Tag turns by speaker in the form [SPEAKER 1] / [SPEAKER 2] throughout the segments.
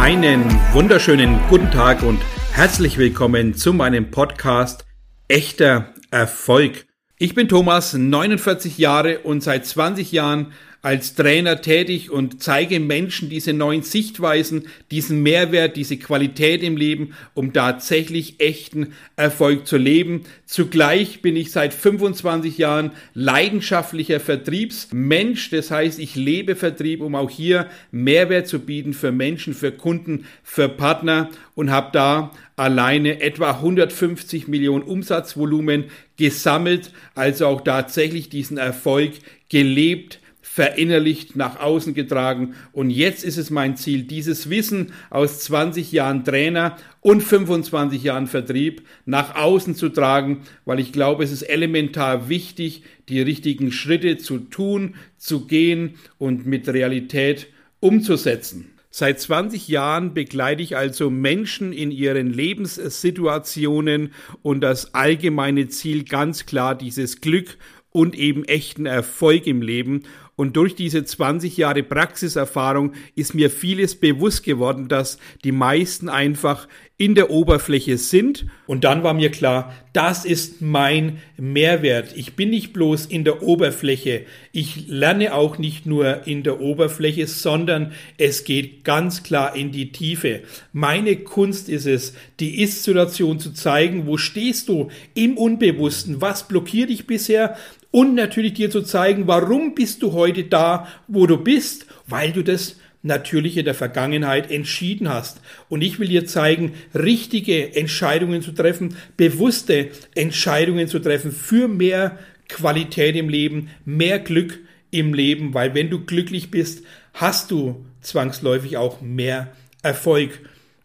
[SPEAKER 1] Einen wunderschönen guten Tag und herzlich willkommen zu meinem Podcast Echter Erfolg. Ich bin Thomas, 49 Jahre und seit 20 Jahren als Trainer tätig und zeige Menschen diese neuen Sichtweisen, diesen Mehrwert, diese Qualität im Leben, um tatsächlich echten Erfolg zu leben. Zugleich bin ich seit 25 Jahren leidenschaftlicher Vertriebsmensch. Das heißt, ich lebe Vertrieb, um auch hier Mehrwert zu bieten für Menschen, für Kunden, für Partner und habe da alleine etwa 150 Millionen Umsatzvolumen gesammelt, also auch tatsächlich diesen Erfolg gelebt, verinnerlicht, nach außen getragen. Und jetzt ist es mein Ziel, dieses Wissen aus 20 Jahren Trainer und 25 Jahren Vertrieb nach außen zu tragen, weil ich glaube, es ist elementar wichtig, die richtigen Schritte zu tun, zu gehen und mit Realität umzusetzen. Seit 20 Jahren begleite ich also Menschen in ihren Lebenssituationen und das allgemeine Ziel ganz klar dieses Glück und eben echten Erfolg im Leben. Und durch diese 20 Jahre Praxiserfahrung ist mir vieles bewusst geworden, dass die meisten einfach in der Oberfläche sind. Und dann war mir klar, das ist mein Mehrwert. Ich bin nicht bloß in der Oberfläche. Ich lerne auch nicht nur in der Oberfläche, sondern es geht ganz klar in die Tiefe. Meine Kunst ist es, die Ist-Situation zu zeigen. Wo stehst du im Unbewussten? Was blockiert dich bisher? Und natürlich dir zu zeigen, warum bist du heute da, wo du bist, weil du das natürlich in der Vergangenheit entschieden hast. Und ich will dir zeigen, richtige Entscheidungen zu treffen, bewusste Entscheidungen zu treffen für mehr Qualität im Leben, mehr Glück im Leben, weil wenn du glücklich bist, hast du zwangsläufig auch mehr Erfolg.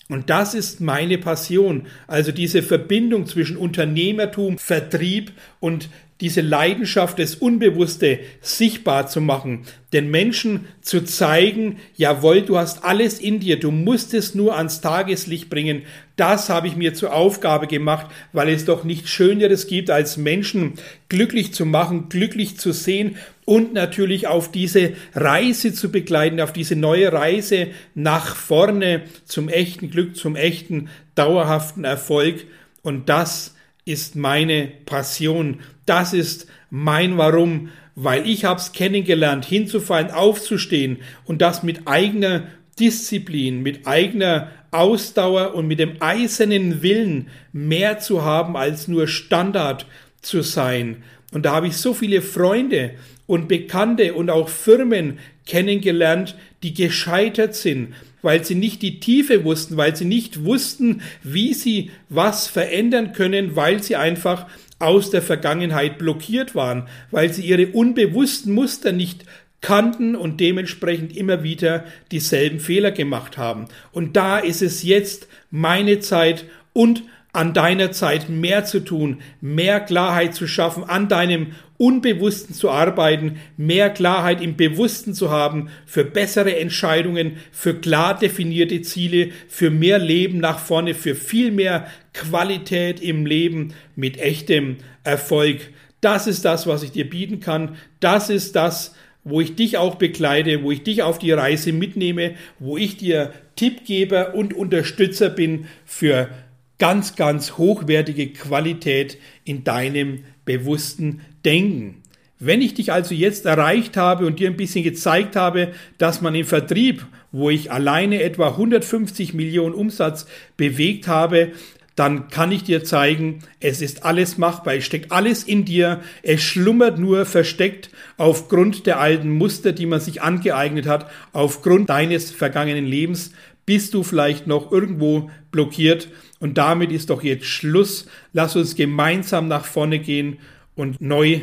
[SPEAKER 1] Und das ist meine Passion. Also diese Verbindung zwischen Unternehmertum, Vertrieb und diese Leidenschaft, das Unbewusste sichtbar zu machen, den Menschen zu zeigen, jawohl, du hast alles in dir, du musst es nur ans Tageslicht bringen. Das habe ich mir zur Aufgabe gemacht, weil es doch nichts Schöneres gibt, als Menschen glücklich zu machen, glücklich zu sehen und natürlich auf diese Reise zu begleiten, auf diese neue Reise nach vorne zum echten Glück, zum echten dauerhaften Erfolg. Und das ist meine Passion. Das ist mein Warum, weil ich hab's kennengelernt, hinzufallen, aufzustehen und das mit eigener Disziplin, mit eigener Ausdauer und mit dem eisernen Willen mehr zu haben als nur Standard zu sein. Und da habe ich so viele Freunde und Bekannte und auch Firmen kennengelernt, die gescheitert sind, weil sie nicht die Tiefe wussten, weil sie nicht wussten, wie sie was verändern können, weil sie einfach aus der Vergangenheit blockiert waren, weil sie ihre unbewussten Muster nicht kannten und dementsprechend immer wieder dieselben Fehler gemacht haben. Und da ist es jetzt meine Zeit und an deiner Zeit mehr zu tun, mehr Klarheit zu schaffen, an deinem Unbewussten zu arbeiten, mehr Klarheit im Bewussten zu haben, für bessere Entscheidungen, für klar definierte Ziele, für mehr Leben nach vorne, für viel mehr Qualität im Leben mit echtem Erfolg. Das ist das, was ich dir bieten kann. Das ist das, wo ich dich auch begleite, wo ich dich auf die Reise mitnehme, wo ich dir Tippgeber und Unterstützer bin für ganz, ganz hochwertige Qualität in deinem bewussten Denken. Wenn ich dich also jetzt erreicht habe und dir ein bisschen gezeigt habe, dass man im Vertrieb, wo ich alleine etwa 150 Millionen Umsatz bewegt habe, dann kann ich dir zeigen, es ist alles machbar, es steckt alles in dir, es schlummert nur versteckt aufgrund der alten Muster, die man sich angeeignet hat, aufgrund deines vergangenen Lebens, bist du vielleicht noch irgendwo blockiert und damit ist doch jetzt Schluss. Lass uns gemeinsam nach vorne gehen und neu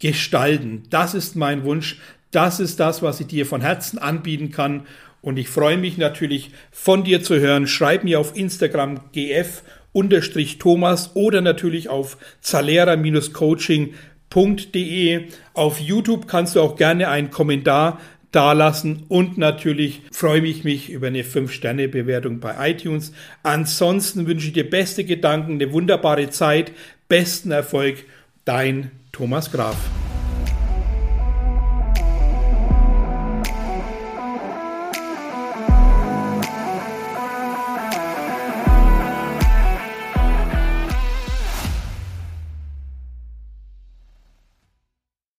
[SPEAKER 1] gestalten. Das ist mein Wunsch. Das ist das, was ich dir von Herzen anbieten kann. Und ich freue mich natürlich von dir zu hören. Schreib mir auf Instagram gf Thomas oder natürlich auf zalera-coaching.de. Auf YouTube kannst du auch gerne einen Kommentar dalassen und natürlich freue ich mich über eine 5-Sterne-Bewertung bei iTunes. Ansonsten wünsche ich dir beste Gedanken, eine wunderbare Zeit, besten Erfolg, dein Thomas Graf.